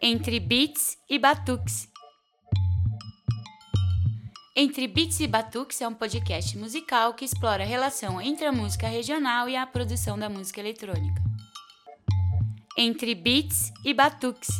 Entre Beats e Batuques. Entre Beats e Batuques é um podcast musical que explora a relação entre a música regional e a produção da música eletrônica. Entre Beats e Batuques.